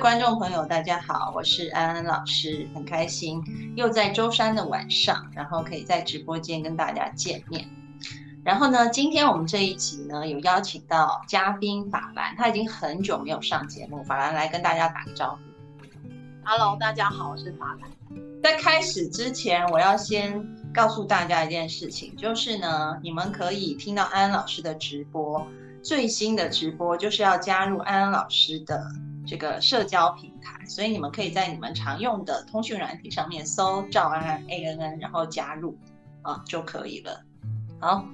观众朋友，大家好，我是安安老师，很开心又在周三的晚上，然后可以在直播间跟大家见面。然后呢，今天我们这一集呢，有邀请到嘉宾法兰，他已经很久没有上节目，法兰来跟大家打个招呼。Hello，大家好，我是法兰。在开始之前，我要先告诉大家一件事情，就是呢，你们可以听到安安老师的直播，最新的直播就是要加入安安老师的。这个社交平台，所以你们可以在你们常用的通讯软体上面搜赵安安 A N N，然后加入啊就可以了。好，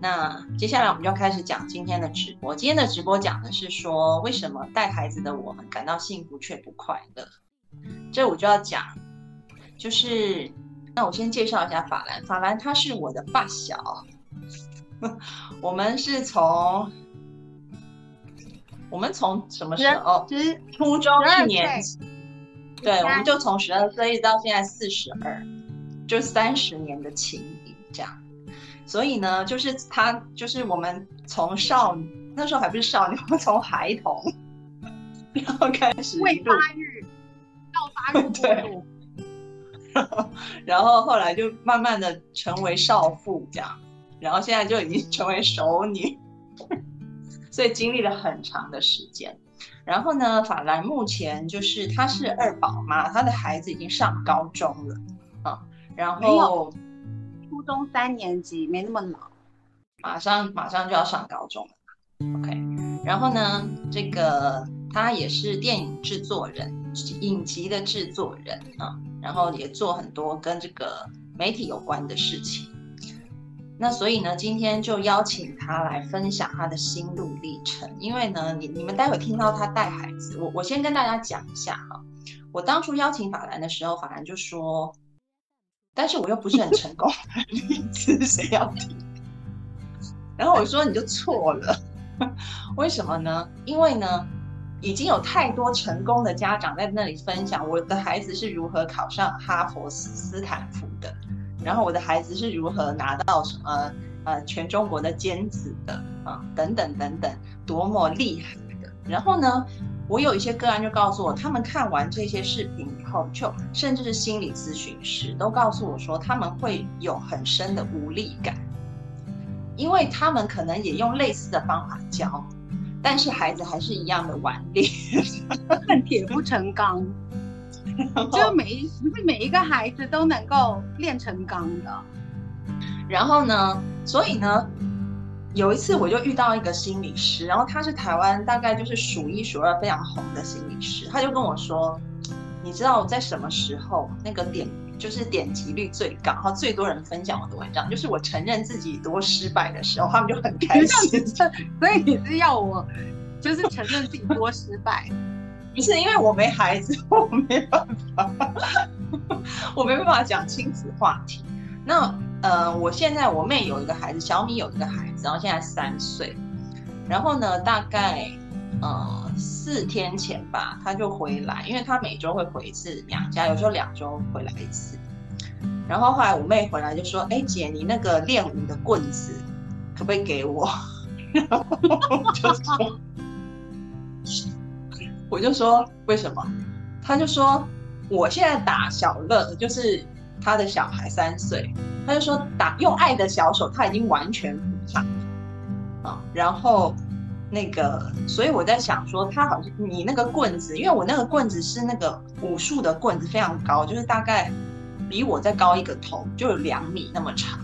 那接下来我们就开始讲今天的直播。今天的直播讲的是说，为什么带孩子的我们感到幸福却不快乐？这我就要讲，就是那我先介绍一下法兰。法兰他是我的发小，我们是从。我们从什么时候？是初中一年级，对，我们就从十二岁一直到现在四十二，就三十年的情谊这样。所以呢，就是他，就是我们从少那时候还不是少女，我们从孩童然后开始未发育到发育对，然后后来就慢慢的成为少妇这样，然后现在就已经成为熟女。所以经历了很长的时间，然后呢，法兰目前就是她是二宝妈，她的孩子已经上高中了啊，然后初中三年级没那么老，马上马上就要上高中了，OK，然后呢，这个她也是电影制作人，影集的制作人啊，然后也做很多跟这个媒体有关的事情。那所以呢，今天就邀请他来分享他的心路历程。因为呢，你你们待会听到他带孩子，我我先跟大家讲一下哈。我当初邀请法兰的时候，法兰就说，但是我又不是很成功的例子，谁要听？然后我说你就错了，为什么呢？因为呢，已经有太多成功的家长在那里分享我的孩子是如何考上哈佛斯坦福的。然后我的孩子是如何拿到什么呃全中国的尖子的啊等等等等多么厉害的。然后呢，我有一些个案就告诉我，他们看完这些视频以后，就甚至是心理咨询师都告诉我说，他们会有很深的无力感，因为他们可能也用类似的方法教，但是孩子还是一样的顽劣，恨铁不成钢。就每一不是每一个孩子都能够练成钢的。然后呢，所以呢，有一次我就遇到一个心理师，然后他是台湾大概就是数一数二非常红的心理师，他就跟我说：“你知道我在什么时候那个点就是点击率最高，然后最多人分享我的文章，就是我承认自己多失败的时候，他们就很开心。所以你是要我就是承认自己多失败？”不是因为我没孩子，我没办法，我没办法讲亲子话题。那呃，我现在我妹有一个孩子，小米有一个孩子，然后现在三岁。然后呢，大概呃四天前吧，他就回来，因为他每周会回一次娘家，有时候两周回来一次。然后后来我妹回来就说：“哎，姐，你那个练舞的棍子可不可以给我？” 然后就说。我就说为什么？他就说我现在打小乐，就是他的小孩三岁，他就说打用爱的小手，他已经完全不怕啊。然后那个，所以我在想说，他好像你那个棍子，因为我那个棍子是那个武术的棍子，非常高，就是大概比我再高一个头，就有两米那么长。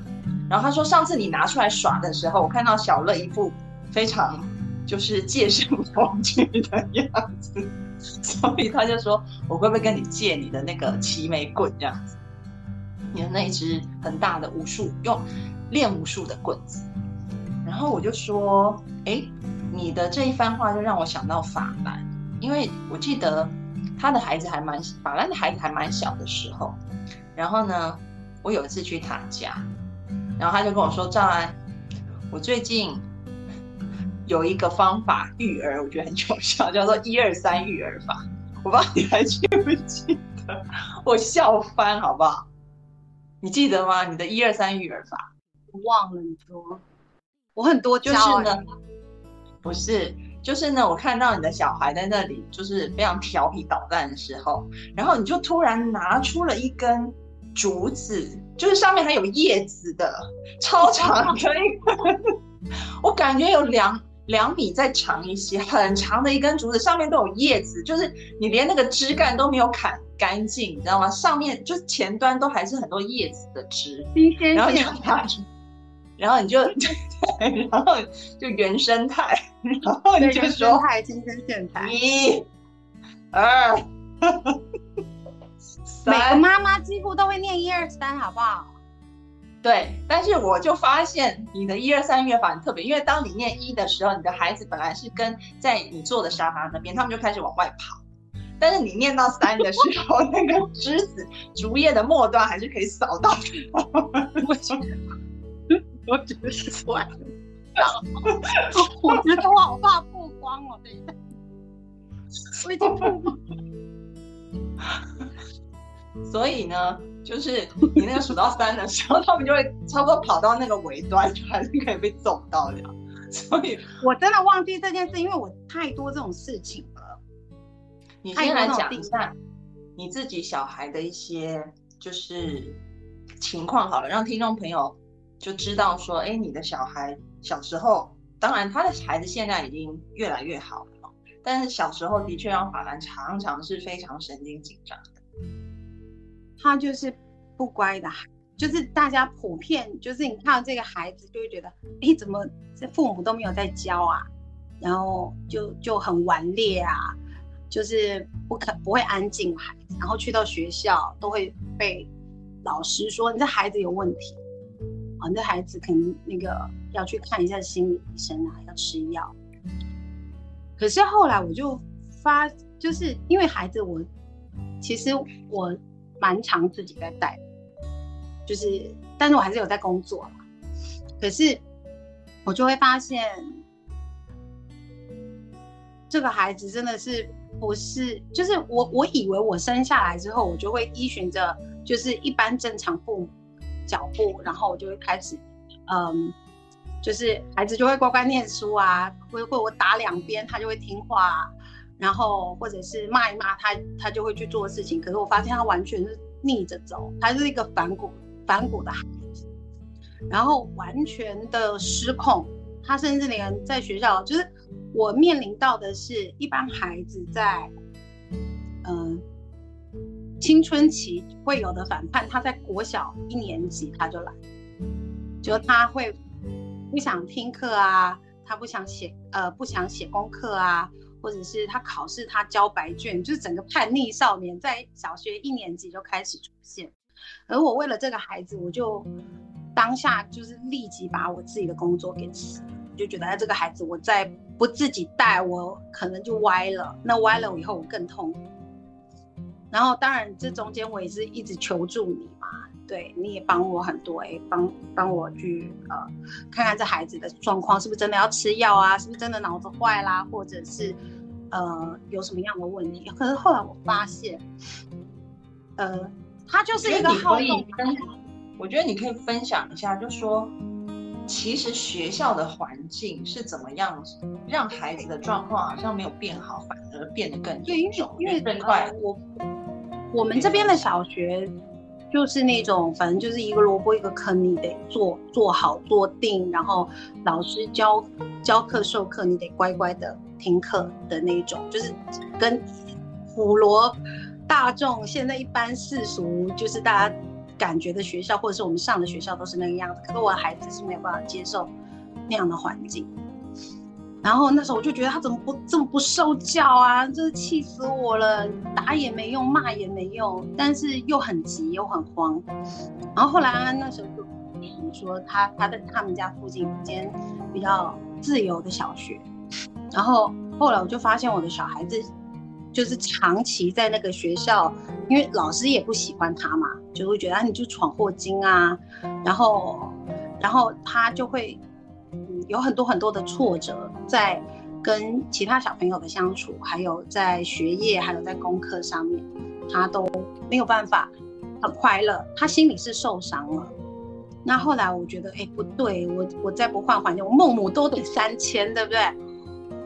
然后他说上次你拿出来耍的时候，我看到小乐一副非常。就是戒慎恐惧的样子，所以他就说：“我会不会跟你借你的那个齐眉棍这样子？你的那一只很大的武术用，练武术的棍子。然后我就说，哎，你的这一番话就让我想到法兰，因为我记得他的孩子还蛮法兰的孩子还蛮小的时候，然后呢，我有一次去他家，然后他就跟我说，赵安，我最近。有一个方法育儿，我觉得很有效，叫做一二三育儿法。我不知道你还记不记得？我笑翻，好不好？你记得吗？你的一二三育儿法？忘了你说，我很多就是呢，不是，就是呢。我看到你的小孩在那里，就是非常调皮捣蛋的时候，然后你就突然拿出了一根竹子，就是上面还有叶子的，超长的一根，我感觉有两。两米再长一些，很长的一根竹子，上面都有叶子，就是你连那个枝干都没有砍干净，你知道吗？上面就是前端都还是很多叶子的枝，然后你就拿出，然后你就，然后就原生态，然后你就说，今天现态，一、二、三，每个妈妈几乎都会念一二三，好不好？对，但是我就发现你的一二三月法很特别，因为当你念一的时候，你的孩子本来是跟在你坐的沙发那边，他们就开始往外跑。但是你念到三的时候，那个枝子竹叶的末端还是可以扫到。我觉得，我觉得是算了。我觉得我好怕曝光哦，等一下，我已经曝光。所以呢？就是你那个数到三的时候，他们就会差不多跑到那个尾端，就还是可以被揍到的。所以我真的忘记这件事，因为我太多这种事情了。你先来讲一下你自己小孩的一些就是情况好了，让听众朋友就知道说，哎，你的小孩小时候，当然他的孩子现在已经越来越好了，但是小时候的确让法兰常常是非常神经紧张的。他就是不乖的孩，就是大家普遍就是你看到这个孩子就会觉得，哎，怎么这父母都没有在教啊？然后就就很顽劣啊，就是不肯不会安静孩子，然后去到学校都会被老师说你这孩子有问题，啊，你这孩子可能那个要去看一下心理医生啊，要吃药。可是后来我就发，就是因为孩子我其实我。蛮长自己在带，就是，但是我还是有在工作嘛。可是我就会发现，这个孩子真的是不是，就是我我以为我生下来之后，我就会依循着就是一般正常父母脚步，然后我就会开始，嗯，就是孩子就会乖乖念书啊，会会我打两边，他就会听话。然后或者是骂一骂他，他就会去做事情。可是我发现他完全是逆着走，他是一个反骨反骨的孩子，然后完全的失控。他甚至连在学校，就是我面临到的是一般孩子在嗯青春期会有的反叛。他在国小一年级他就来，就他会不想听课啊，他不想写呃不想写功课啊。或者是他考试，他交白卷，就是整个叛逆少年在小学一年级就开始出现。而我为了这个孩子，我就当下就是立即把我自己的工作给辞，就觉得哎，这个孩子我再不自己带，我可能就歪了。那歪了以后我更痛。然后当然这中间我也是一直求助你，对，你也帮我很多，哎，帮帮我去呃看看这孩子的状况是不是真的要吃药啊，是不是真的脑子坏啦，或者是。呃，有什么样的问题？可是后来我发现，呃，他就是一个好动。我觉得你可以分享一下，就说其实学校的环境是怎么样，让孩子的状况好像没有变好，反而变得更严重。因为更快。我我们这边的小学就是那种，反正就是一个萝卜一个坑，你得做做好做定，然后老师教教课授课，你得乖乖的。听课的那种，就是跟普罗大众现在一般世俗，就是大家感觉的学校，或者是我们上的学校都是那个样子。可是我的孩子是没有办法接受那样的环境。然后那时候我就觉得他怎么不这么不受教啊，真是气死我了！打也没用，骂也没用，但是又很急又很慌。然后后来那时候就说他他在他们家附近一间比较自由的小学，然后后来我就发现我的小孩子就是长期在那个学校，因为老师也不喜欢他嘛，就会觉得你就闯祸精啊，然后然后他就会有很多很多的挫折在跟其他小朋友的相处，还有在学业，还有在功课上面，他都没有办法很快乐，他心里是受伤了。那后来我觉得，哎，不对，我我再不换环境，我孟母都得三迁，对不对？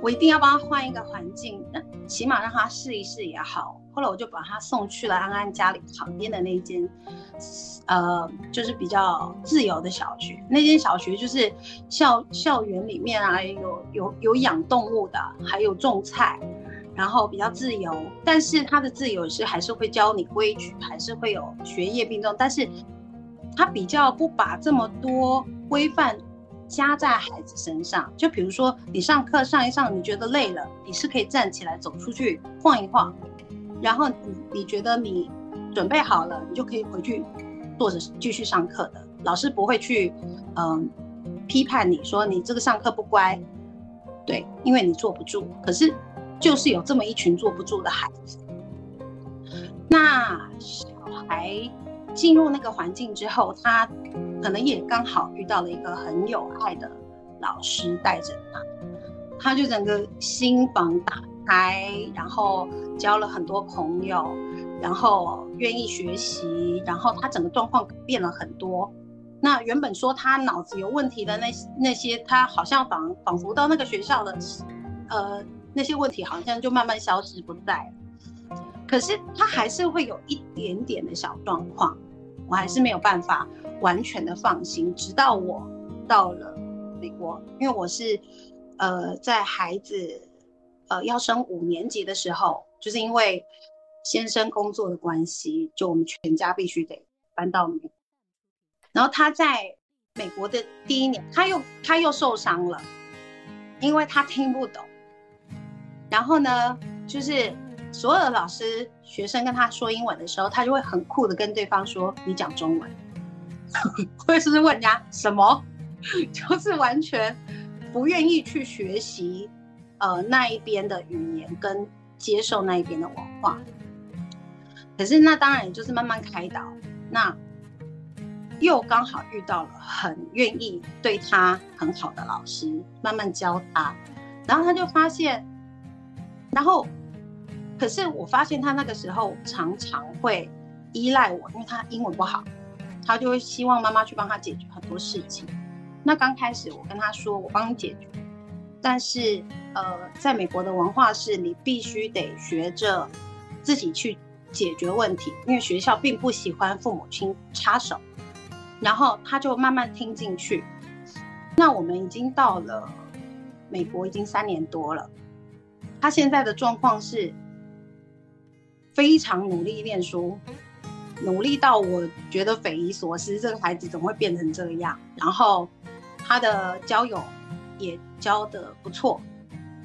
我一定要帮他换一个环境，起码让他试一试也好。后来我就把他送去了安安家里旁边的那间，呃，就是比较自由的小学。那间小学就是校校园里面啊，有有有养动物的，还有种菜，然后比较自由。但是他的自由是还是会教你规矩，还是会有学业并重，但是。他比较不把这么多规范加在孩子身上，就比如说你上课上一上，你觉得累了，你是可以站起来走出去晃一晃，然后你你觉得你准备好了，你就可以回去坐着继续上课的，老师不会去嗯批判你说你这个上课不乖，对，因为你坐不住，可是就是有这么一群坐不住的孩子，那小孩。进入那个环境之后，他可能也刚好遇到了一个很有爱的老师带着他，他就整个心房打开，然后交了很多朋友，然后愿意学习，然后他整个状况变了很多。那原本说他脑子有问题的那那些，他好像仿仿佛到那个学校的，呃，那些问题好像就慢慢消失不在。可是他还是会有一点点的小状况，我还是没有办法完全的放心。直到我到了美国，因为我是呃在孩子呃要升五年级的时候，就是因为先生工作的关系，就我们全家必须得搬到美国。然后他在美国的第一年，他又他又受伤了，因为他听不懂。然后呢，就是。所有的老师、学生跟他说英文的时候，他就会很酷的跟对方说：“你讲中文。” 或者是问人家什么，就是完全不愿意去学习呃那一边的语言跟接受那一边的文化。可是那当然也就是慢慢开导，那又刚好遇到了很愿意对他很好的老师，慢慢教他，然后他就发现，然后。可是我发现他那个时候常常会依赖我，因为他英文不好，他就会希望妈妈去帮他解决很多事情。那刚开始我跟他说，我帮你解决，但是呃，在美国的文化是你必须得学着自己去解决问题，因为学校并不喜欢父母亲插手。然后他就慢慢听进去。那我们已经到了美国已经三年多了，他现在的状况是。非常努力念书，努力到我觉得匪夷所思，这个孩子怎么会变成这样？然后他的交友也交的不错，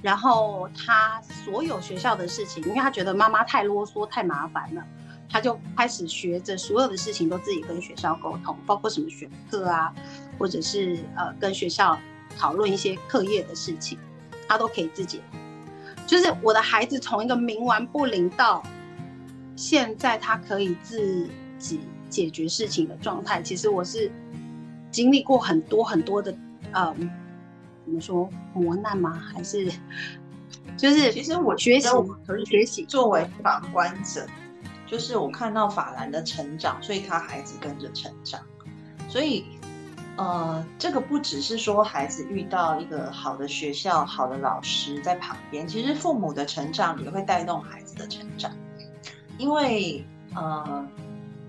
然后他所有学校的事情，因为他觉得妈妈太啰嗦、太麻烦了，他就开始学着所有的事情都自己跟学校沟通，包括什么选课啊，或者是呃跟学校讨论一些课业的事情，他都可以自己。就是我的孩子从一个冥顽不灵到。现在他可以自己解决事情的状态，其实我是经历过很多很多的，呃，怎么说磨难吗？还是就是其实我学习可是学习作为旁观者，就是我看到法兰的成长，所以他孩子跟着成长，所以呃，这个不只是说孩子遇到一个好的学校、好的老师在旁边，其实父母的成长也会带动孩子的成长。因为呃，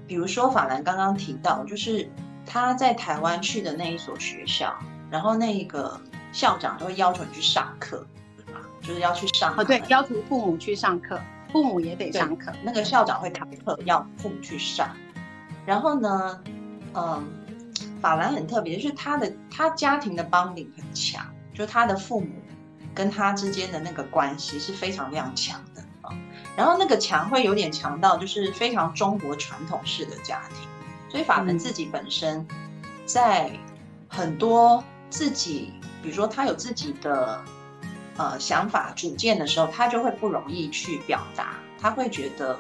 比如说法兰刚刚提到，就是他在台湾去的那一所学校，然后那个校长就会要求你去上课，对吧？就是要去上哦，对，要求父母去上课，父母也得上课。那个校长会开课，要父母去上。然后呢，嗯，法兰很特别，就是他的他家庭的帮领很强，就他的父母跟他之间的那个关系是非常非常强的。然后那个强会有点强到，就是非常中国传统式的家庭，所以法门自己本身在很多自己，比如说他有自己的呃想法、主见的时候，他就会不容易去表达，他会觉得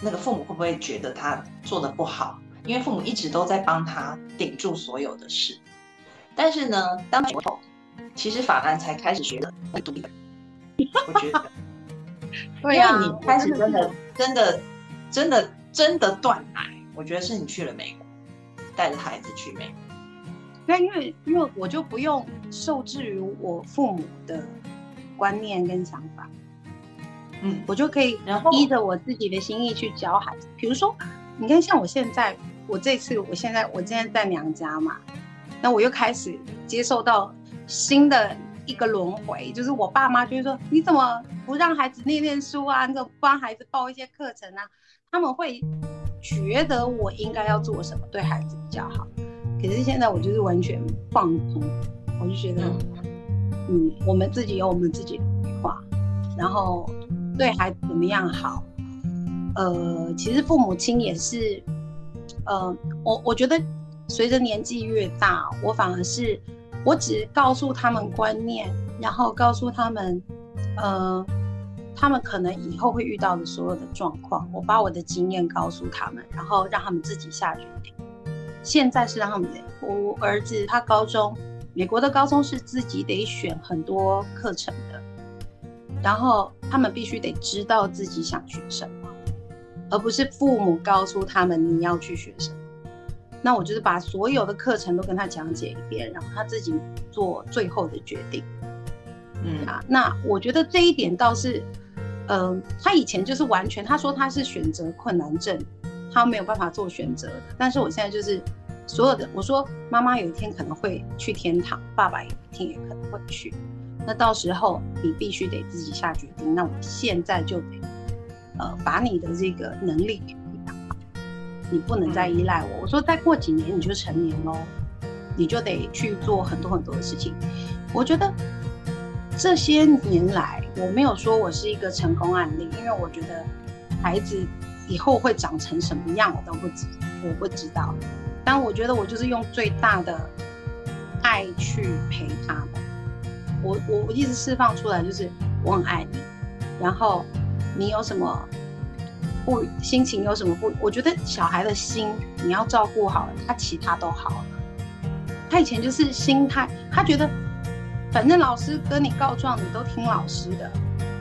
那个父母会不会觉得他做的不好？因为父母一直都在帮他顶住所有的事。但是呢，当其实法兰才开始学的独立。我觉得，因为你开始真的、真的、真的、真的断奶，我觉得是你去了美国，带着孩子去美国。对，因为因为我就不用受制于我父母的观念跟想法，嗯，我就可以然后依着我自己的心意去教孩子。比如说，你看像我现在，我这次我现在我现在在娘家嘛，那我又开始接受到新的。一个轮回，就是我爸妈就是说：“你怎么不让孩子念念书啊？你怎么不帮孩子报一些课程啊？”他们会觉得我应该要做什么对孩子比较好。可是现在我就是完全放纵，我就觉得，嗯，我们自己有我们自己的规划，然后对孩子怎么样好。呃，其实父母亲也是，呃，我我觉得随着年纪越大，我反而是。我只告诉他们观念，然后告诉他们，呃，他们可能以后会遇到的所有的状况，我把我的经验告诉他们，然后让他们自己下决定。现在是让他们，我儿子他高中，美国的高中是自己得选很多课程的，然后他们必须得知道自己想学什么，而不是父母告诉他们你要去学什么。那我就是把所有的课程都跟他讲解一遍，然后他自己做最后的决定。嗯啊，那我觉得这一点倒是，嗯，他以前就是完全他说他是选择困难症，他没有办法做选择。但是我现在就是所有的，我说妈妈有一天可能会去天堂，爸爸有一天也可能会去。那到时候你必须得自己下决定。那我现在就得，呃，把你的这个能力。你不能再依赖我。我说再过几年你就成年喽，你就得去做很多很多的事情。我觉得这些年来我没有说我是一个成功案例，因为我觉得孩子以后会长成什么样我都不知，我不知道。但我觉得我就是用最大的爱去陪他们。我我我一直释放出来就是我很爱你，然后你有什么。不，心情有什么不？我觉得小孩的心你要照顾好了，他其他都好了。他以前就是心态，他觉得反正老师跟你告状，你都听老师的。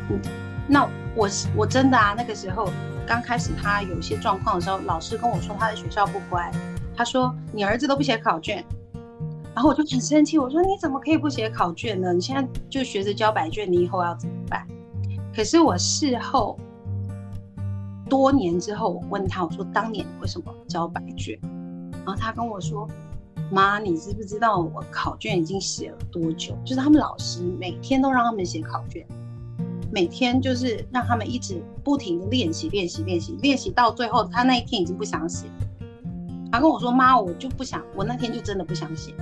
嗯，那我我真的啊，那个时候刚开始他有一些状况的时候，老师跟我说他在学校不乖，他说你儿子都不写考卷，然后我就很生气，我说你怎么可以不写考卷呢？你现在就学着交白卷，你以后要怎么办？可是我事后。多年之后，我问他，我说：“当年为什么交白卷？”然后他跟我说：“妈，你知不知道我考卷已经写了多久？就是他们老师每天都让他们写考卷，每天就是让他们一直不停的练习、练习、练习、练习，到最后他那一天已经不想写。他跟我说：‘妈，我就不想，我那天就真的不想写。’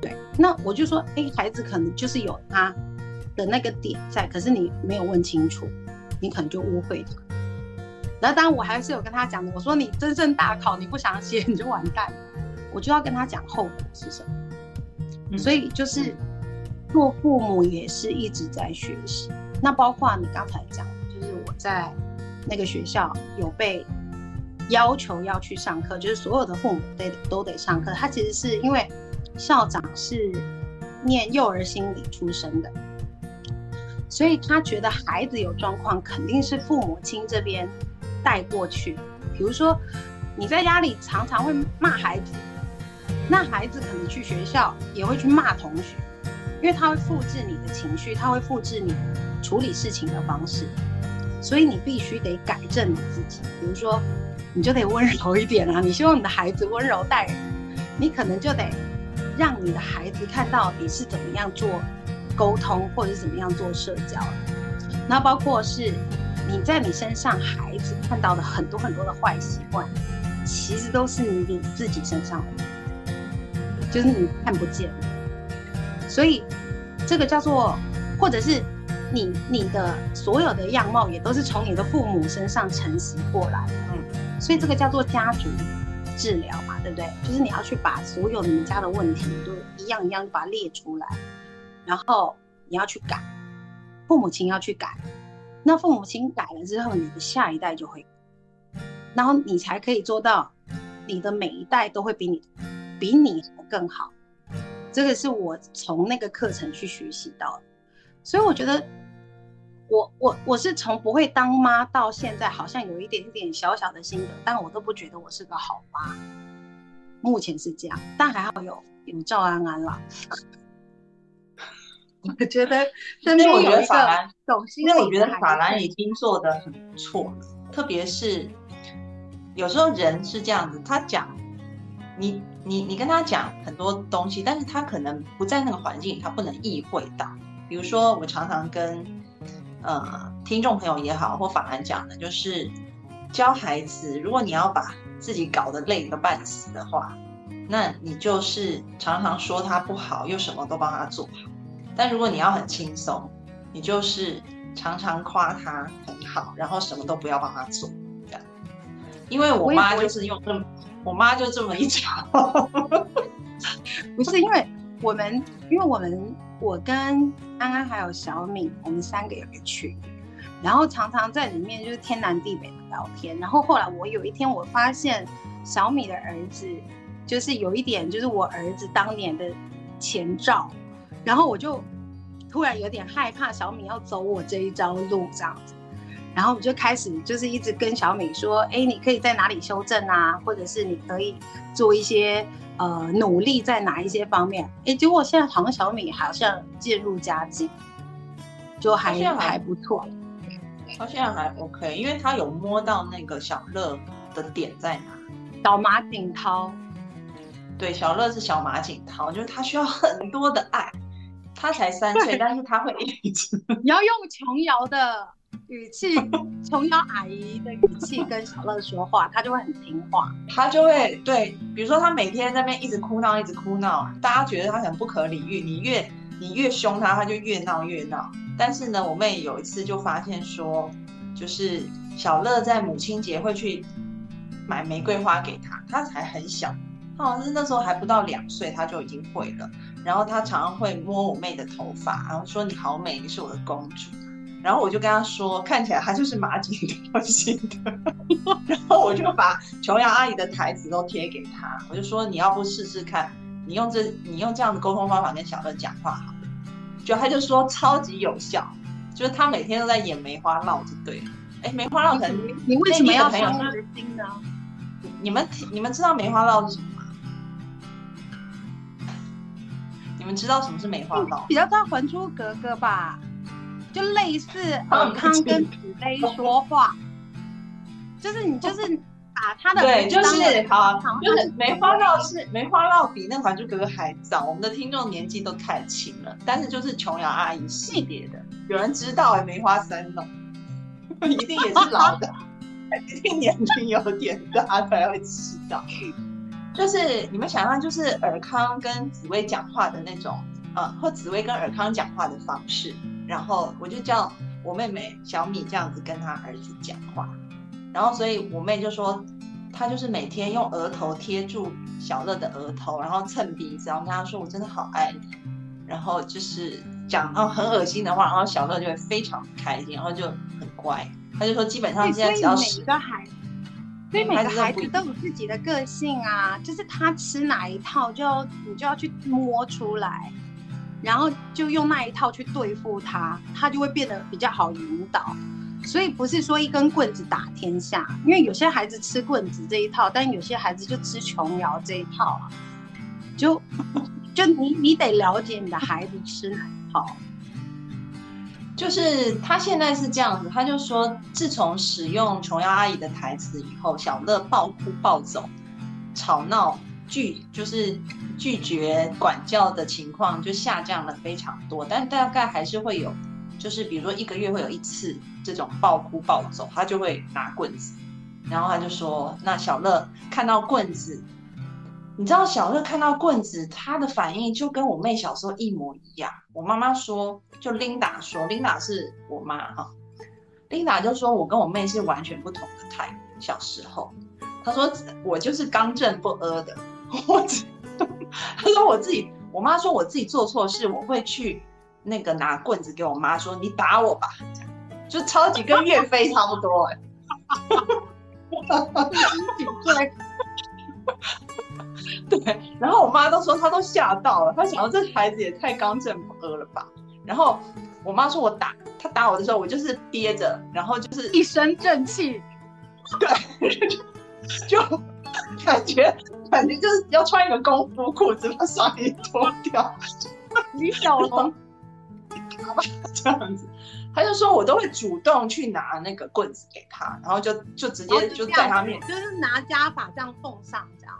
对，那我就说：‘哎，孩子可能就是有他的那个点在，可是你没有问清楚。’你可能就误会了，然后当然我还是有跟他讲的，我说你真正大考你不想写你就完蛋了，我就要跟他讲后果是什么。所以就是做父母也是一直在学习。那包括你刚才讲，就是我在那个学校有被要求要去上课，就是所有的父母得都得上课。他其实是因为校长是念幼儿心理出身的。所以他觉得孩子有状况，肯定是父母亲这边带过去。比如说，你在家里常常会骂孩子，那孩子可能去学校也会去骂同学，因为他会复制你的情绪，他会复制你处理事情的方式。所以你必须得改正你自己。比如说，你就得温柔一点啊！你希望你的孩子温柔待人，你可能就得让你的孩子看到你是怎么样做。沟通或者是怎么样做社交，那包括是你在你身上孩子看到的很多很多的坏习惯，其实都是你自己身上的，就是你看不见。所以这个叫做，或者是你你的所有的样貌也都是从你的父母身上承袭过来的。嗯，所以这个叫做家族治疗嘛，对不对？就是你要去把所有你们家的问题都一样一样把它列出来，然后你要去改，父母亲要去改，那父母亲改了之后，你的下一代就会，然后你才可以做到，你的每一代都会比你比你更好。这个是我从那个课程去学习到的，所以我觉得。我我我是从不会当妈到现在，好像有一点点小小的心得，但我都不觉得我是个好妈。目前是这样，但还好有有赵安安啦。我觉得身边有一个懂心理因为我觉得法兰已经做的很不错了，特别是有时候人是这样子，他讲你你你跟他讲很多东西，但是他可能不在那个环境，他不能意会到。比如说我常常跟呃，听众朋友也好，或法兰讲的，就是教孩子，如果你要把自己搞得累个半死的话，那你就是常常说他不好，又什么都帮他做好。但如果你要很轻松，你就是常常夸他很好，然后什么都不要帮他做，这样。因为我妈就是用这么，我妈就这么一招，不是因为我们，因为我们。我跟安安还有小敏，我们三个有个群，然后常常在里面就是天南地北的聊天。然后后来我有一天我发现小米的儿子就是有一点就是我儿子当年的前兆，然后我就突然有点害怕小米要走我这一招路这样子，然后我就开始就是一直跟小米说，哎，你可以在哪里修正啊，或者是你可以做一些。呃，努力在哪一些方面？哎，结果现在好像小米好像渐入佳境，就还还不错。他现在还 OK，因为他有摸到那个小乐的点在哪。小马景涛，对，小乐是小马景涛，就是他需要很多的爱。他才三岁，但是他会一直。你要用琼瑶的。语气，琼瑶阿姨的语气跟小乐说话，他就会很听话。他就会对，比如说他每天在那边一直哭闹，一直哭闹，大家觉得他很不可理喻。你越你越凶他，他就越闹越闹。但是呢，我妹有一次就发现说，就是小乐在母亲节会去买玫瑰花给他，他才很小，他好像是那时候还不到两岁，他就已经会了。然后他常常会摸我妹的头发，然后说你好美，你是我的公主。然后我就跟他说，看起来他就是马景涛型的。然后我就把琼瑶阿姨的台词都贴给他，我就说你要不试试看，你用这你用这样的沟通方法跟小乐讲话好。就他就说超级有效，就是他每天都在演梅花烙就对了。哎，梅花烙可能你为什么要伤他的心呢？你们你们知道梅花烙是什么你们知道什么是梅花烙？比较知道《还珠格格》吧。就类似尔康跟紫薇说话，就是你就是把他的对，就是好，就是梅花烙是梅花烙比那《还珠格格》还早。我们的听众年纪都太轻了，但是就是琼瑶阿姨系列的，有人知道哎，梅花三弄，一定也是老的，一定年龄有点大才会知道。就是你们想象，就是尔康跟紫薇讲话的那种，呃，或紫薇跟尔康讲话的方式。然后我就叫我妹妹小米这样子跟她儿子讲话，然后所以我妹就说，她就是每天用额头贴住小乐的额头，然后蹭鼻子，然后跟他说我真的好爱你，然后就是讲到很恶心的话，然后小乐就会非常开心，然后就很乖。他就说基本上现在只要每个孩，所以每个孩子都有自己的个性啊，就是他吃哪一套，就要你就要去摸出来。然后就用那一套去对付他，他就会变得比较好引导。所以不是说一根棍子打天下，因为有些孩子吃棍子这一套，但有些孩子就吃琼瑶这一套啊。就 就你你得了解你的孩子吃哪一套。就是他现在是这样子，他就说自从使用琼瑶阿姨的台词以后，小乐暴哭暴走，吵闹。拒就是拒绝管教的情况就下降了非常多，但大概还是会有，就是比如说一个月会有一次这种暴哭暴走，他就会拿棍子，然后他就说：“那小乐看到棍子，你知道小乐看到棍子，他的反应就跟我妹小时候一模一样。我妈妈说，就琳达说，琳达是我妈哈，琳达就说我跟我妹是完全不同的态，小时候。”他说我就是刚正不阿的，我他 说我自己，我妈说我自己做错事，我会去那个拿棍子给我妈说你打我吧，就超级跟岳飞差不多哎，对。对，然后我妈都说她都吓到了，她想到这孩子也太刚正不阿了吧。然后我妈说我打她打我的时候，我就是憋着，然后就是一身正气，对，就感觉感觉就是要穿一个功夫裤子把上衣脱掉，李小龙，好吧这样子，他就说我都会主动去拿那个棍子给他，然后就就直接就在他面，就是拿家法这样奉上这样。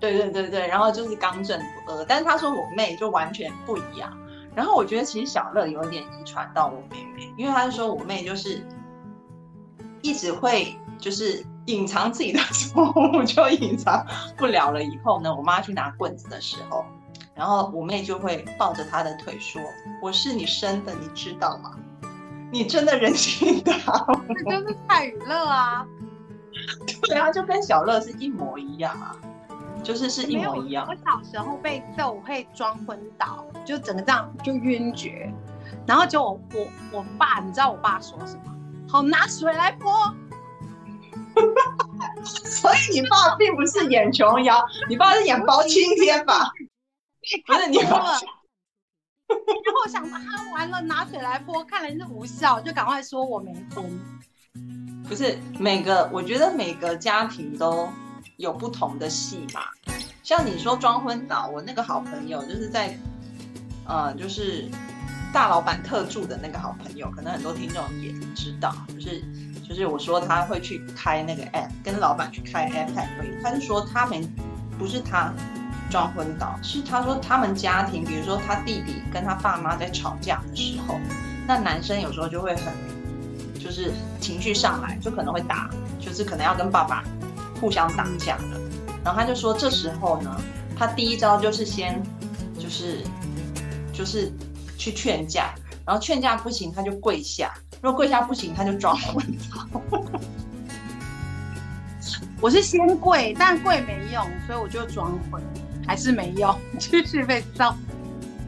对对对对，然后就是刚正不阿，但是他说我妹就完全不一样。然后我觉得其实小乐有点遗传到我妹妹，因为他就说我妹就是一直会就是隐藏自己的错误，就隐藏不了了。以后呢，我妈去拿棍子的时候，然后我妹就会抱着她的腿说：“我是你生的，你知道吗？你真的人心大。”这就是蔡雨乐啊，对啊，就跟小乐是一模一样啊。就是是一模一样。我小时候被揍会装昏倒，就整个这样就晕厥，然后就我我我爸，你知道我爸说什么？好，拿水来泼。所以你爸并不是演琼瑶，你爸是演包青天吧？不是你爸。然后我想，啊，完了，拿水来泼，看来是无效，就赶快说我没昏。不是每个，我觉得每个家庭都。有不同的戏嘛，像你说装昏倒，我那个好朋友就是在，呃，就是大老板特助的那个好朋友，可能很多听众也知道，就是就是我说他会去开那个 app，跟老板去开 app 会议，他就说他们不是他装昏倒，是他说他们家庭，比如说他弟弟跟他爸妈在吵架的时候，那男生有时候就会很就是情绪上来，就可能会打，就是可能要跟爸爸。互相打架了，然后他就说，这时候呢，他第一招就是先，就是就是去劝架，然后劝架不行，他就跪下；如果跪下不行，他就装昏倒。我是先跪，但跪没用，所以我就装昏，还是没用，继 续被揍。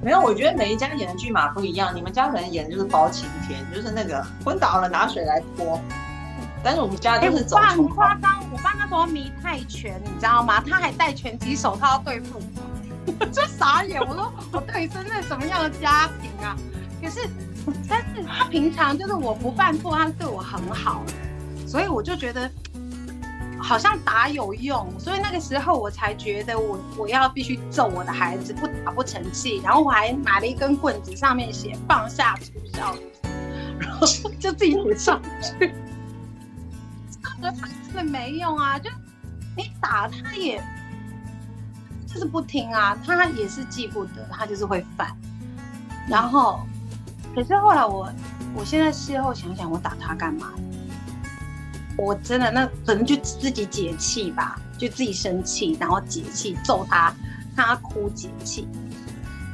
没有，我觉得每一家演的剧码不一样，你们家可能演的就是包青天，就是那个昏倒了拿水来泼。但是我们家就是走。我爸很夸张，我爸那时候迷泰拳，你知道吗？他还戴拳击手套对付我，就傻眼。我说我到底生在什么样的家庭啊？可是，但是他平常就是我不犯错，他对我很好，所以我就觉得好像打有用，所以那个时候我才觉得我我要必须揍我的孩子，不打不成器。然后我还买了一根棍子，上面写放下粗孝，然后 就自己上去。真的没用啊！就你打他也就是不听啊，他也是记不得，他就是会犯。然后，可是后来我，我现在事后想想，我打他干嘛？我真的那可能就自己解气吧，就自己生气，然后解气揍他，看他哭解气。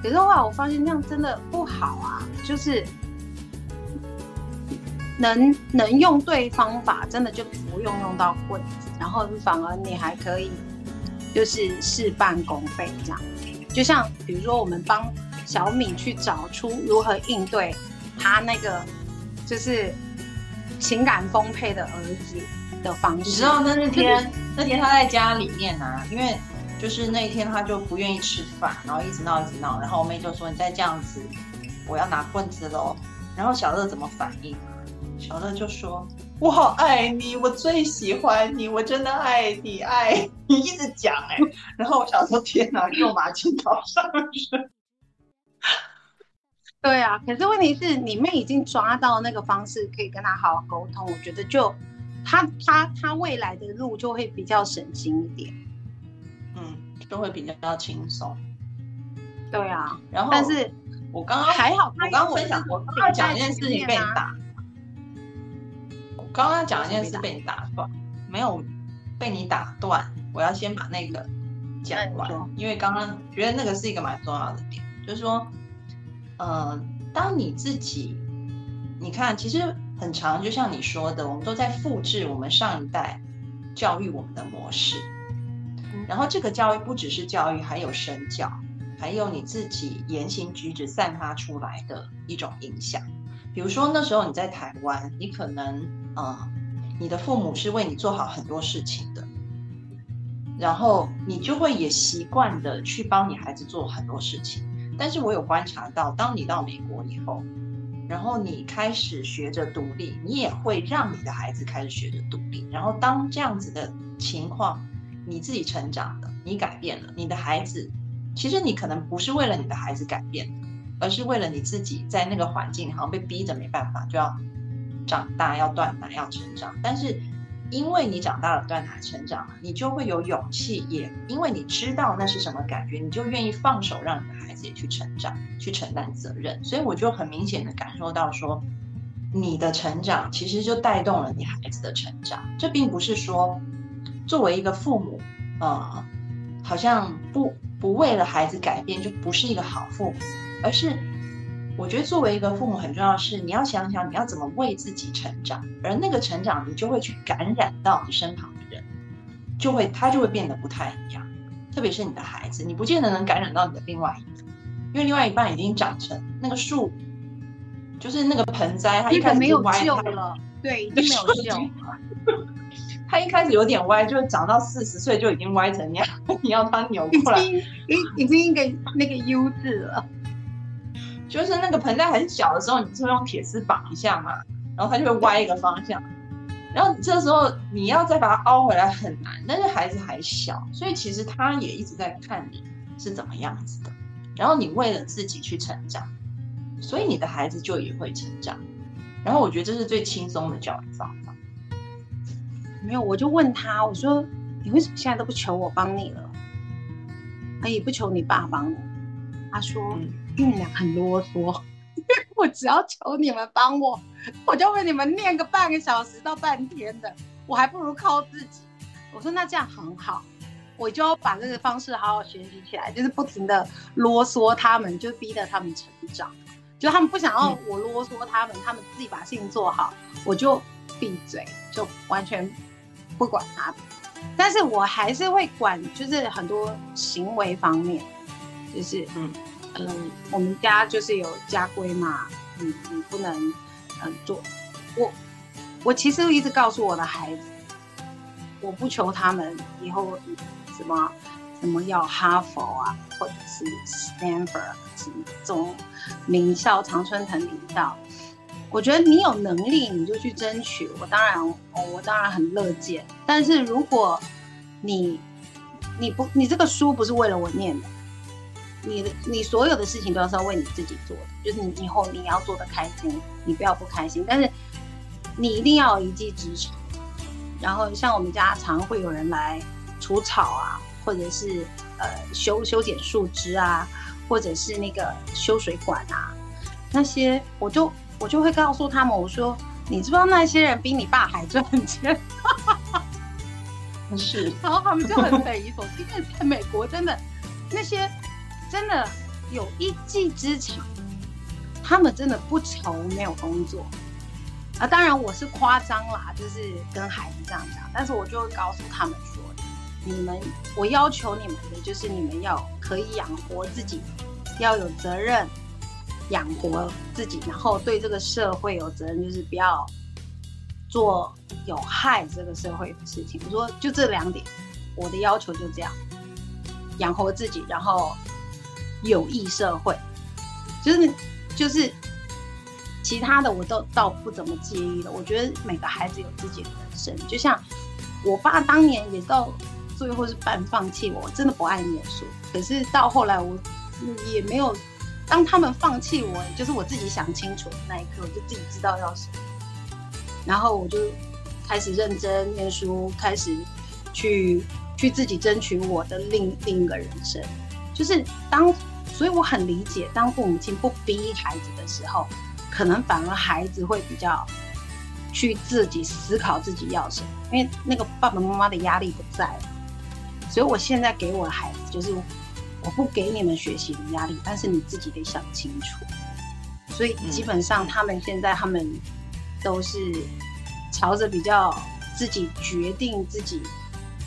可是后来我发现那样真的不好啊，就是。能能用对方法，真的就不用用到棍子，然后反而你还可以就是事半功倍这样。就像比如说，我们帮小米去找出如何应对他那个就是情感丰沛的儿子的方式。你知道那那天那天他在家里面啊，因为就是那一天他就不愿意吃饭，然后一直闹一直闹，然后我妹就说：“你再这样子，我要拿棍子喽。”然后小乐怎么反应？小乐就说：“我好爱你，我最喜欢你，我真的爱你，爱你一直讲哎。”然后我想说：“天哪，又马青岛上身。”对啊，可是问题是你妹已经抓到那个方式，可以跟他好好沟通。我觉得就他他他未来的路就会比较省心一点，嗯，就会比较轻松。对啊，然后但是我刚刚还好，我刚刚分享，我刚刚讲一件事情被你打。刚刚讲一件事被你打断，没有被你打断。我要先把那个讲完，因为刚刚觉得那个是一个蛮重要的点，就是说，呃，当你自己，你看，其实很长，就像你说的，我们都在复制我们上一代，教育我们的模式。然后这个教育不只是教育，还有身教，还有你自己言行举止散发出来的一种影响。比如说那时候你在台湾，你可能啊，你的父母是为你做好很多事情的，然后你就会也习惯的去帮你孩子做很多事情。但是我有观察到，当你到美国以后，然后你开始学着独立，你也会让你的孩子开始学着独立。然后当这样子的情况，你自己成长了，你改变了，你的孩子，其实你可能不是为了你的孩子改变。而是为了你自己在那个环境，好像被逼着没办法，就要长大，要断奶，要成长。但是因为你长大了，断奶成长了，你就会有勇气，也因为你知道那是什么感觉，你就愿意放手，让你的孩子也去成长，去承担责任。所以我就很明显的感受到，说你的成长其实就带动了你孩子的成长。这并不是说作为一个父母，呃，好像不不为了孩子改变，就不是一个好父母。而是，我觉得作为一个父母很重要的是，你要想想你要怎么为自己成长，而那个成长你就会去感染到你身旁的人，就会他就会变得不太一样。特别是你的孩子，你不见得能感染到你的另外一半，因为另外一半已经长成那个树，就是那个盆栽，它一开始没有歪了，对，已经没有救了。他一开始有点歪，就长到四十岁就已经歪成那样，你要他扭过来，已经已经一个那个 U 字了。就是那个盆栽很小的时候，你是用铁丝绑一下嘛，然后它就会歪一个方向，然后这时候你要再把它凹回来很难。但是孩子还小，所以其实他也一直在看你是怎么样子的。然后你为了自己去成长，所以你的孩子就也会成长。然后我觉得这是最轻松的教育方法。没有，我就问他，我说你为什么现在都不求我帮你了？他也不求你爸帮你。他说。因为你俩很啰嗦，我只要求你们帮我，我就为你们念个半个小时到半天的，我还不如靠自己。我说那这样很好，我就要把这个方式好好学习起来，就是不停的啰嗦他们，就逼着他们成长。就他们不想要我啰嗦他们，他们自己把事情做好，我就闭嘴，就完全不管他们。但是我还是会管，就是很多行为方面，就是嗯。嗯，我们家就是有家规嘛，你你不能嗯做。我我其实一直告诉我的孩子，我不求他们以后什么什么要哈佛啊，或者是 Stanford 什么这种名校常春藤名校。我觉得你有能力你就去争取，我当然我当然很乐见。但是如果你你不你这个书不是为了我念的。你的你所有的事情都是要为你自己做的，就是你以后你要做的开心，你不要不开心，但是你一定要有一技之长。然后像我们家常会有人来除草啊，或者是呃修修剪树枝啊，或者是那个修水管啊，那些我就我就会告诉他们，我说你知不知道那些人比你爸还赚钱，是，然后他们就很匪夷所思，因为在美国真的那些。真的有一技之长，他们真的不愁没有工作啊！当然我是夸张啦，就是跟孩子这样讲，但是我就会告诉他们说：你们，我要求你们的就是你们要可以养活自己，要有责任养活自己，然后对这个社会有责任，就是不要做有害这个社会的事情。我说就这两点，我的要求就这样，养活自己，然后。有益社会，就是就是其他的我都倒不怎么介意了。我觉得每个孩子有自己的人生，就像我爸当年也到最后是半放弃我，真的不爱念书。可是到后来我也没有，当他们放弃我，就是我自己想清楚的那一刻，我就自己知道要什么，然后我就开始认真念书，开始去去自己争取我的另另一个人生，就是当。所以我很理解，当父母亲不逼孩子的时候，可能反而孩子会比较去自己思考自己要什么，因为那个爸爸妈妈的压力不在了。所以我现在给我的孩子，就是我不给你们学习的压力，但是你自己得想清楚。所以基本上他们现在他们都是朝着比较自己决定自己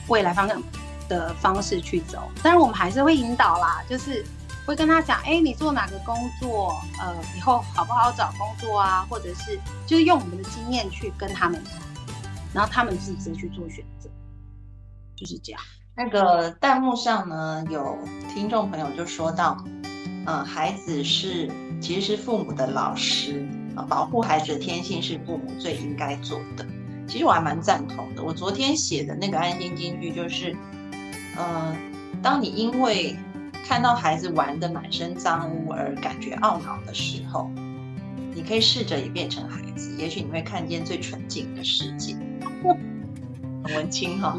未来方向的方式去走。但是我们还是会引导啦，就是会跟他讲，哎，你做哪个工作，呃，以后好不好找工作啊？或者是就是用我们的经验去跟他们谈，然后他们自己去做选择，就是这样。那个弹幕上呢，有听众朋友就说到，嗯，孩子是其实是父母的老师啊，保护孩子的天性是父母最应该做的。其实我还蛮赞同的。我昨天写的那个安心金句就是，嗯，当你因为看到孩子玩的满身脏污而感觉懊恼的时候，你可以试着也变成孩子，也许你会看见最纯净的世界。很文青哈，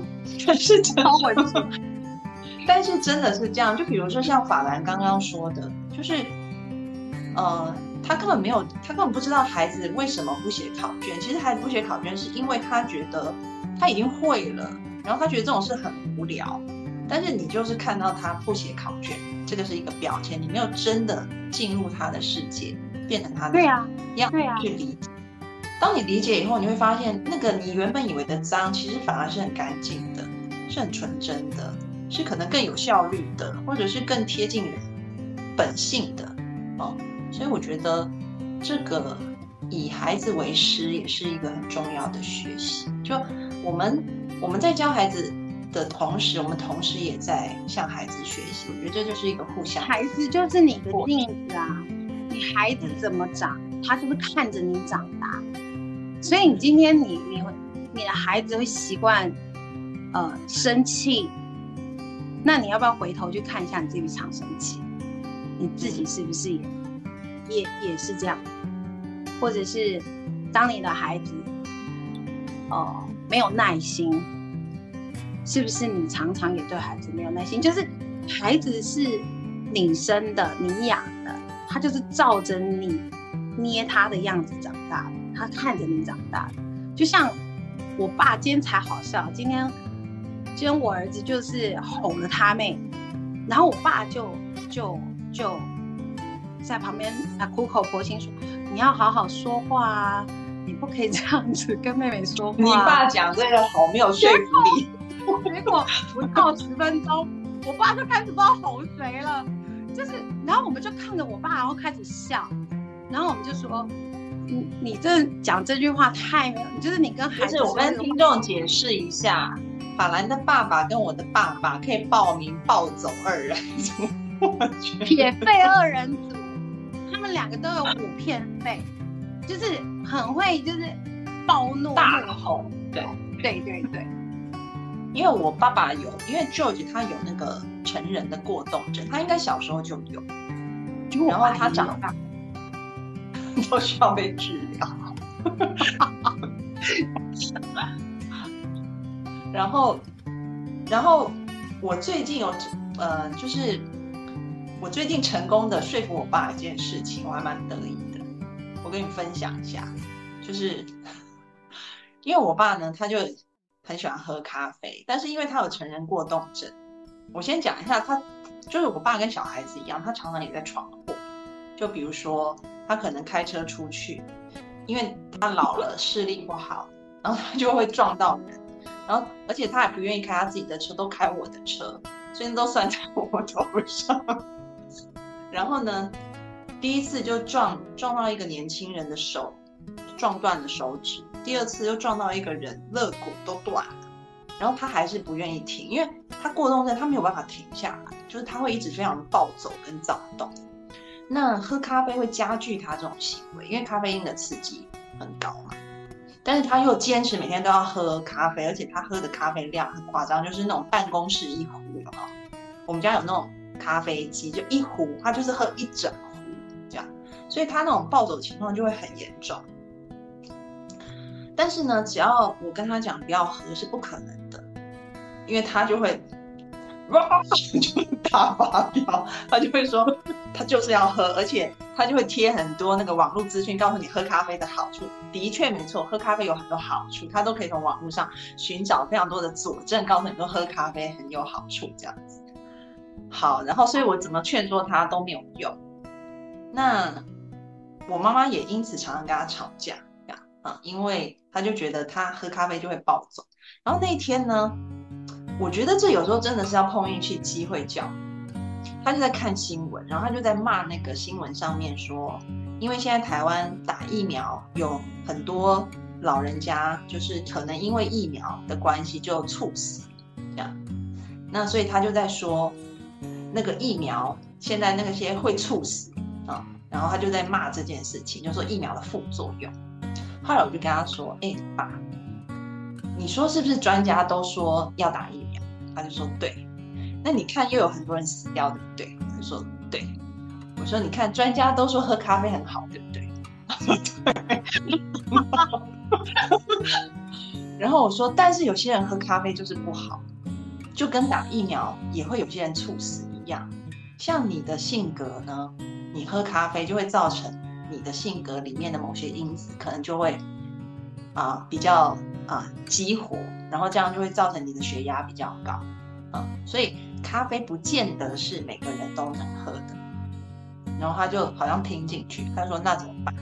是超文青，但是真的是这样。就比如说像法兰刚刚说的，就是，呃，他根本没有，他根本不知道孩子为什么不写考卷。其实孩子不写考卷，是因为他觉得他已经会了，然后他觉得这种事很无聊。但是你就是看到他不写考卷，这个是一个标签，你没有真的进入他的世界，变成他的对呀，样去理解。当你理解以后，你会发现，那个你原本以为的脏，其实反而是很干净的，是很纯真的，是可能更有效率的，或者是更贴近人本性的哦。所以我觉得，这个以孩子为师也是一个很重要的学习。就我们我们在教孩子的同时，我们同时也在向孩子学习。我觉得这就是一个互相。孩子就是你的镜子啊，你孩子怎么长，他就是看着你长大。所以你今天你你会你的孩子会习惯，呃生气，那你要不要回头去看一下你自己常生气？你自己是不是也也也是这样？或者是当你的孩子，哦没有耐心，是不是你常常也对孩子没有耐心？就是孩子是你生的，你养的，他就是照着你捏他的样子长大的。他看着你长大的，就像我爸今天才好笑。今天，今天我儿子就是哄了他妹，然后我爸就就就在旁边啊苦口婆心说：“你要好好说话啊，你不可以这样子跟妹妹说话。”你爸讲这个好没有说服力。结果不到十分钟，我爸就开始不知道哄谁了，就是，然后我们就看着我爸，然后开始笑，然后我们就说。你你这讲这句话太没有，就是你跟孩子。我跟听众解释一下，法兰的爸爸跟我的爸爸可以报名暴走二人组，铁肺二人组，他们两个都有五片肺，就是很会就是暴怒大吼，对对对对。因为我爸爸有，因为 George 他有那个成人的过动症，他应该小时候就有，然后他长大。都需要被治疗，然后，然后我最近有，呃，就是我最近成功的说服我爸一件事情，我还蛮得意的。我跟你分享一下，就是因为我爸呢，他就很喜欢喝咖啡，但是因为他有成人过动症，我先讲一下，他就是我爸跟小孩子一样，他常常也在闯祸，就比如说。他可能开车出去，因为他老了视力不好，然后他就会撞到人，然后而且他也不愿意开他自己的车，都开我的车，所以都算在我头上。然后呢，第一次就撞撞到一个年轻人的手，撞断了手指；第二次又撞到一个人，肋骨都断了。然后他还是不愿意停，因为他过动症，他没有办法停下来，就是他会一直非常暴走跟躁动。那喝咖啡会加剧他这种行为，因为咖啡因的刺激很高嘛。但是他又坚持每天都要喝咖啡，而且他喝的咖啡量很夸张，就是那种办公室一壶啊。我们家有那种咖啡机，就一壶，他就是喝一整壶这样，所以他那种暴走情况就会很严重。但是呢，只要我跟他讲不要喝，是不可能的，因为他就会。哇！就大发飙，他就会说他就是要喝，而且他就会贴很多那个网络资讯，告诉你喝咖啡的好处。的确没错，喝咖啡有很多好处，他都可以从网络上寻找非常多的佐证，告诉你说喝咖啡很有好处这样子。好，然后所以我怎么劝说他都没有用。那我妈妈也因此常常跟他吵架，啊，因为他就觉得他喝咖啡就会暴走。然后那一天呢，我觉得这有时候真的是要碰运气，机会教。他就在看新闻，然后他就在骂那个新闻上面说，因为现在台湾打疫苗有很多老人家，就是可能因为疫苗的关系就猝死，这样。那所以他就在说，那个疫苗现在那些会猝死啊，然后他就在骂这件事情，就说疫苗的副作用。后来我就跟他说，哎爸，你说是不是专家都说要打疫苗？他就说对。那你看，又有很多人死掉，对不对？他说对。我说你看，专家都说喝咖啡很好，对不对？对。然后我说，但是有些人喝咖啡就是不好，就跟打疫苗也会有些人猝死一样。像你的性格呢，你喝咖啡就会造成你的性格里面的某些因子可能就会啊比较啊激活，然后这样就会造成你的血压比较高。嗯，所以。咖啡不见得是每个人都能喝的，然后他就好像听进去，他说那怎么办？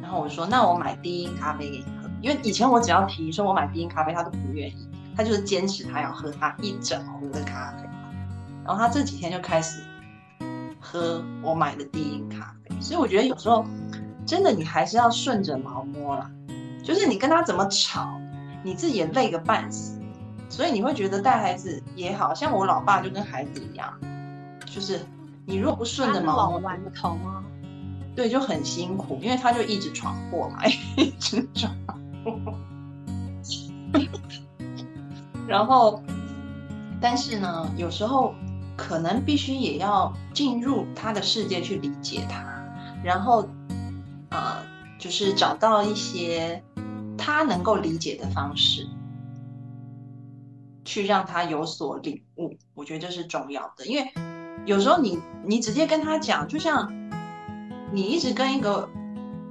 然后我说那我买低因咖啡给你喝，因为以前我只要提说我买低因咖啡，他都不愿意，他就是坚持他要喝他一整壶的咖啡。然后他这几天就开始喝我买的低因咖啡，所以我觉得有时候真的你还是要顺着毛摸了，就是你跟他怎么吵，你自己也累个半死。所以你会觉得带孩子也好像我老爸就跟孩子一样，就是你如果不顺着毛摸，顽童啊？对，就很辛苦，因为他就一直闯祸嘛，一直闯祸。然后，但是呢，有时候可能必须也要进入他的世界去理解他，然后，呃，就是找到一些他能够理解的方式。去让他有所领悟，我觉得这是重要的。因为有时候你你直接跟他讲，就像你一直跟一个，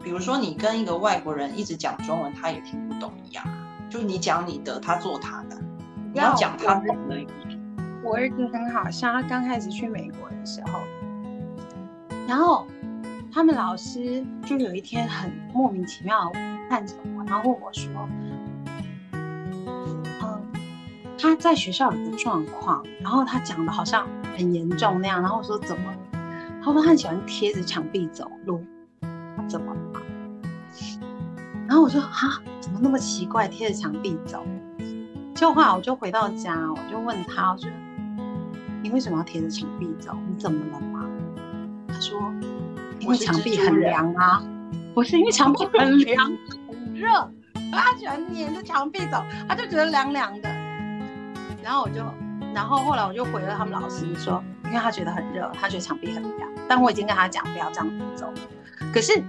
比如说你跟一个外国人一直讲中文，他也听不懂一样。就你讲你的，他做他的，你要讲他懂的。我儿子很好像他刚开始去美国的时候，然后他们老师就有一天很莫名其妙看着我，然后问我说。嗯他在学校有个状况，然后他讲的好像很严重那样，然后我说怎么？他说他很喜欢贴着墙壁走路，怎么了？然后我说哈，怎么那么奇怪，贴着墙壁走？就后来我就回到家，我就问他，我说你为什么要贴着墙壁走？你怎么了吗？他说因为墙壁很凉啊，不是因为墙壁很凉 很热，他喜欢黏着墙壁走，他就觉得凉凉的。然后我就，然后后来我就回了他们老师说，因为他觉得很热，他觉得墙壁很凉，但我已经跟他讲不要这样子走。可是，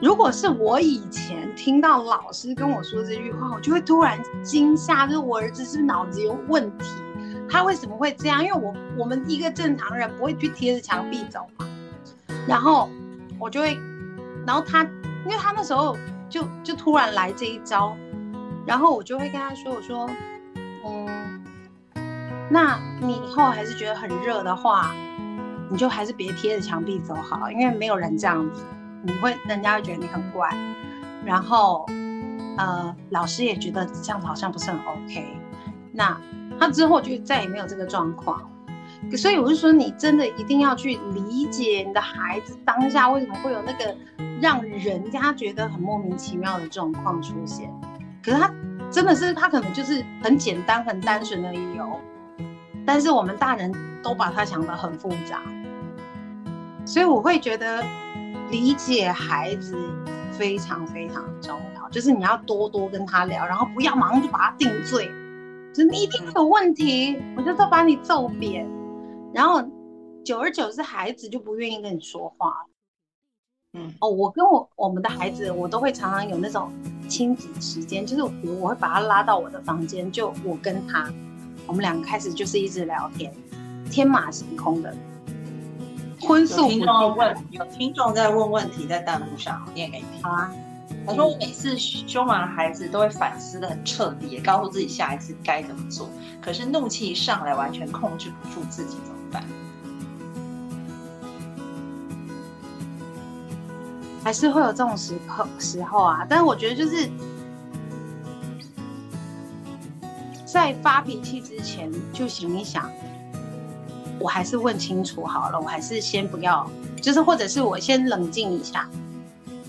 如果是我以前听到老师跟我说这句话，我就会突然惊吓，就是我儿子是脑子有问题，他为什么会这样？因为我我们一个正常人不会去贴着墙壁走嘛。然后我就会，然后他，因为他那时候就就突然来这一招，然后我就会跟他说，我说。嗯那你以后还是觉得很热的话，你就还是别贴着墙壁走好，因为没有人这样子，你会人家会觉得你很怪，然后，呃，老师也觉得这样子好像不是很 OK。那他之后就再也没有这个状况。所以我是说，你真的一定要去理解你的孩子当下为什么会有那个让人家觉得很莫名其妙的状况出现。可是他真的是他可能就是很简单、很单纯的理由。但是我们大人都把他想得很复杂，所以我会觉得理解孩子非常非常重要。就是你要多多跟他聊，然后不要马上就把他定罪，就是你一定有问题，我就再把你揍扁。然后久而久之，孩子就不愿意跟你说话了。嗯，哦，我跟我我们的孩子，我都会常常有那种亲子时间，就是比如我会把他拉到我的房间，就我跟他。我们两个开始就是一直聊天，天马行空的。荤素听众问，有听众在问问题，在弹幕上念给你听。好啊。他说我每次凶完孩子都会反思的很彻底，也告诉自己下一次该怎么做。可是怒气一上来，完全控制不住自己，怎么办？还是会有这种时刻时候啊。但是我觉得就是在发脾气之前，就想一想，我还是问清楚好了，我还是先不要，就是或者是我先冷静一下，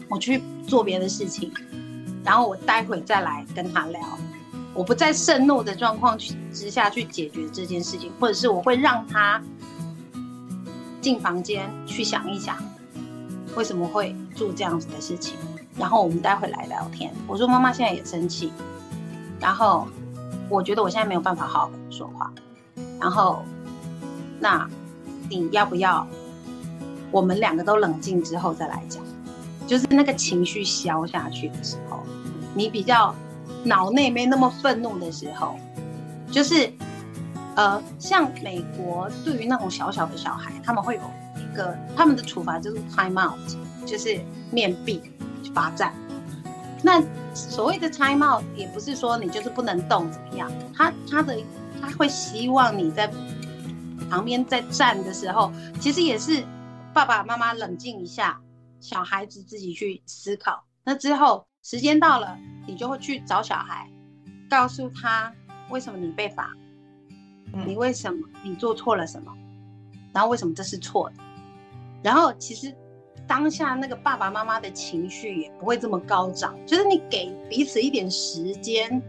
我去做别的事情，然后我待会再来跟他聊。我不在盛怒的状况之下去解决这件事情，或者是我会让他进房间去想一想，为什么会做这样子的事情，然后我们待会来聊天。我说妈妈现在也生气，然后我觉得我现在没有办法好好跟你说话，然后那你要不要我们两个都冷静之后再来讲？就是那个情绪消下去的时候，你比较。脑内没那么愤怒的时候，就是，呃，像美国对于那种小小的小孩，他们会有一个他们的处罚就是 time out，就是面壁罚站。那所谓的 time out 也不是说你就是不能动怎么样，他他的他会希望你在旁边在站的时候，其实也是爸爸妈妈冷静一下，小孩子自己去思考。那之后时间到了。你就会去找小孩，告诉他为什么你被罚，你为什么你做错了什么，然后为什么这是错的，然后其实当下那个爸爸妈妈的情绪也不会这么高涨，就是你给彼此一点时间，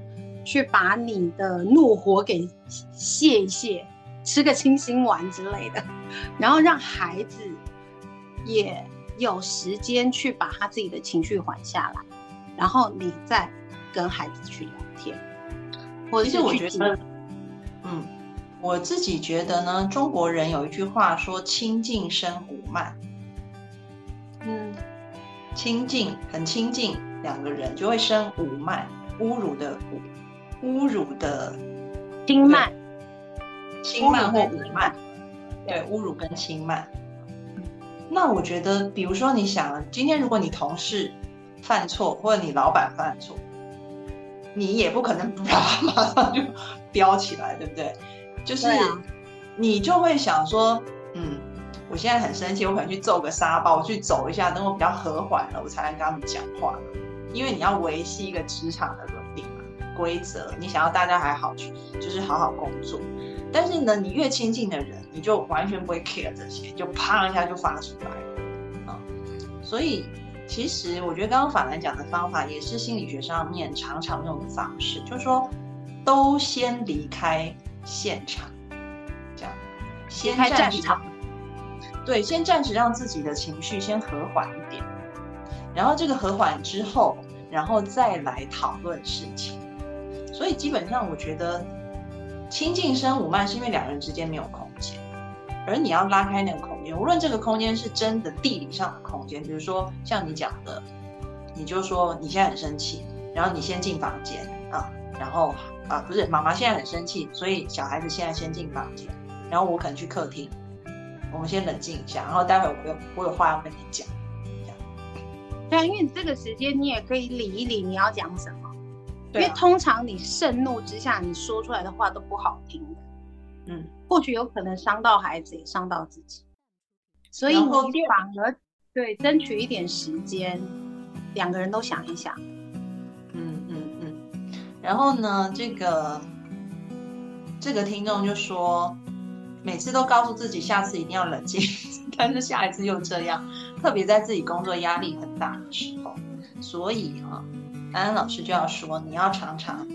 去把你的怒火给泄一泄，吃个清心丸之类的，然后让孩子也有时间去把他自己的情绪缓下来。然后你再跟孩子去聊天，其实我觉得，嗯，我自己觉得呢，中国人有一句话说“亲近生无慢”，嗯，亲近很亲近，两个人就会生无慢，侮辱的侮，侮辱的轻慢，轻慢或无慢，对，侮辱跟轻慢。那我觉得，比如说你想，今天如果你同事。犯错，或者你老板犯错，你也不可能马上就飙起来，对不对？就是你就会想说，嗯，我现在很生气，我可能去揍个沙包，我去走一下，等我比较和缓了，我才能跟他们讲话。因为你要维系一个职场的伦理嘛，规则，你想要大家还好去，就是好好工作。但是呢，你越亲近的人，你就完全不会 care 这些，就啪一下就发出来了啊，所以。其实我觉得刚刚法兰讲的方法也是心理学上面常常用的方式，就是说都先离开现场，这样，先暂时，对，先暂时让自己的情绪先和缓一点，然后这个和缓之后，然后再来讨论事情。所以基本上我觉得亲近生五慢是因为两个人之间没有空间。而你要拉开那个空间，无论这个空间是真的地理上的空间，比如说像你讲的，你就说你现在很生气，然后你先进房间啊，然后啊不是妈妈现在很生气，所以小孩子现在先进房间，然后我可能去客厅，我们先冷静一下，然后待会我有我有话要跟你讲，这样。对啊，因为你这个时间你也可以理一理你要讲什么，因为通常你盛怒之下你说出来的话都不好听的。嗯，或许有可能伤到孩子，也伤到自己，所以你反而对争取一点时间，两个人都想一想。嗯嗯嗯。然后呢，这个这个听众就说，每次都告诉自己下次一定要冷静，但是下一次又这样，特别在自己工作压力很大的时候。所以啊，安安老师就要说，你要常常，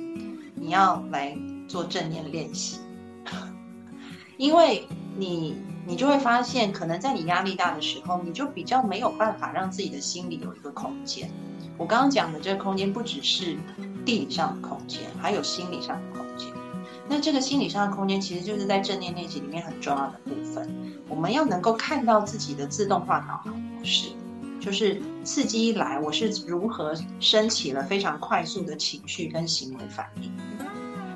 你要来做正念练习。因为你，你就会发现，可能在你压力大的时候，你就比较没有办法让自己的心里有一个空间。我刚刚讲的这个空间，不只是地理上的空间，还有心理上的空间。那这个心理上的空间，其实就是在正念练习里面很重要的部分。我们要能够看到自己的自动化导航模式，就是刺激一来，我是如何升起了非常快速的情绪跟行为反应。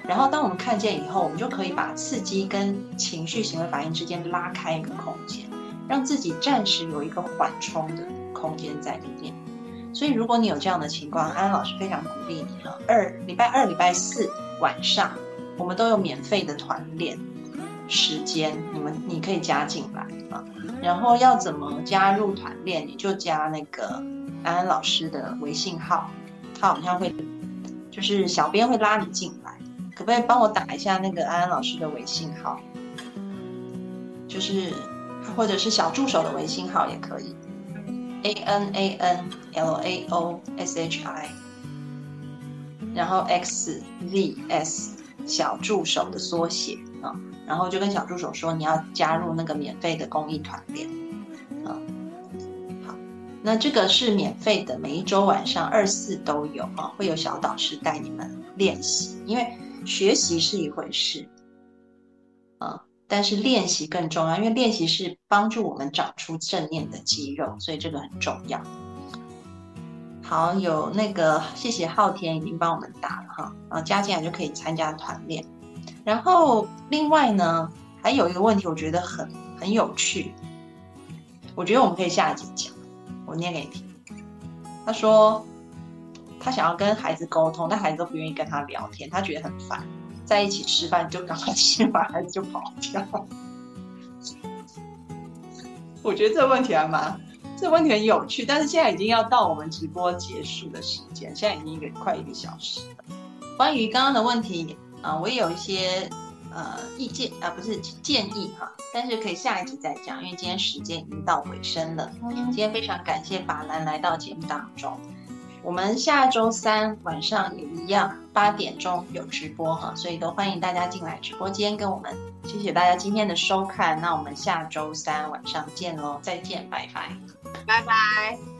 然后，当我们看见以后，我们就可以把刺激跟情绪行为反应之间拉开一个空间，让自己暂时有一个缓冲的空间在里面。所以，如果你有这样的情况，安安老师非常鼓励你了。二礼拜二、礼拜四晚上，我们都有免费的团练时间，你们你可以加进来啊。然后要怎么加入团练？你就加那个安安老师的微信号，他好像会，就是小编会拉你进来，可不可以帮我打一下那个安安老师的微信号？就是或者是小助手的微信号也可以，A N A N L A O S H I，然后 X Z S 小助手的缩写啊，然后就跟小助手说你要加入那个免费的公益团练。那这个是免费的，每一周晚上二四都有啊，会有小导师带你们练习。因为学习是一回事，啊，但是练习更重要，因为练习是帮助我们长出正念的肌肉，所以这个很重要。好，有那个谢谢昊天已经帮我们打了哈，啊，加进来就可以参加团练。然后另外呢，还有一个问题，我觉得很很有趣，我觉得我们可以下一集讲。我念给你听。他说，他想要跟孩子沟通，但孩子都不愿意跟他聊天，他觉得很烦。在一起吃饭就赶快吃完，孩子就跑掉。我觉得这个问题还蛮，这个问题很有趣。但是现在已经要到我们直播结束的时间，现在已经一个快一个小时了。关于刚刚的问题啊，我也有一些。呃，意见啊，不是建议哈，但是可以下一集再讲，因为今天时间已经到尾声了。今天非常感谢法兰来到节目当中，我们下周三晚上也一样八点钟有直播哈，所以都欢迎大家进来直播间跟我们。谢谢大家今天的收看，那我们下周三晚上见喽，再见，拜拜，拜拜。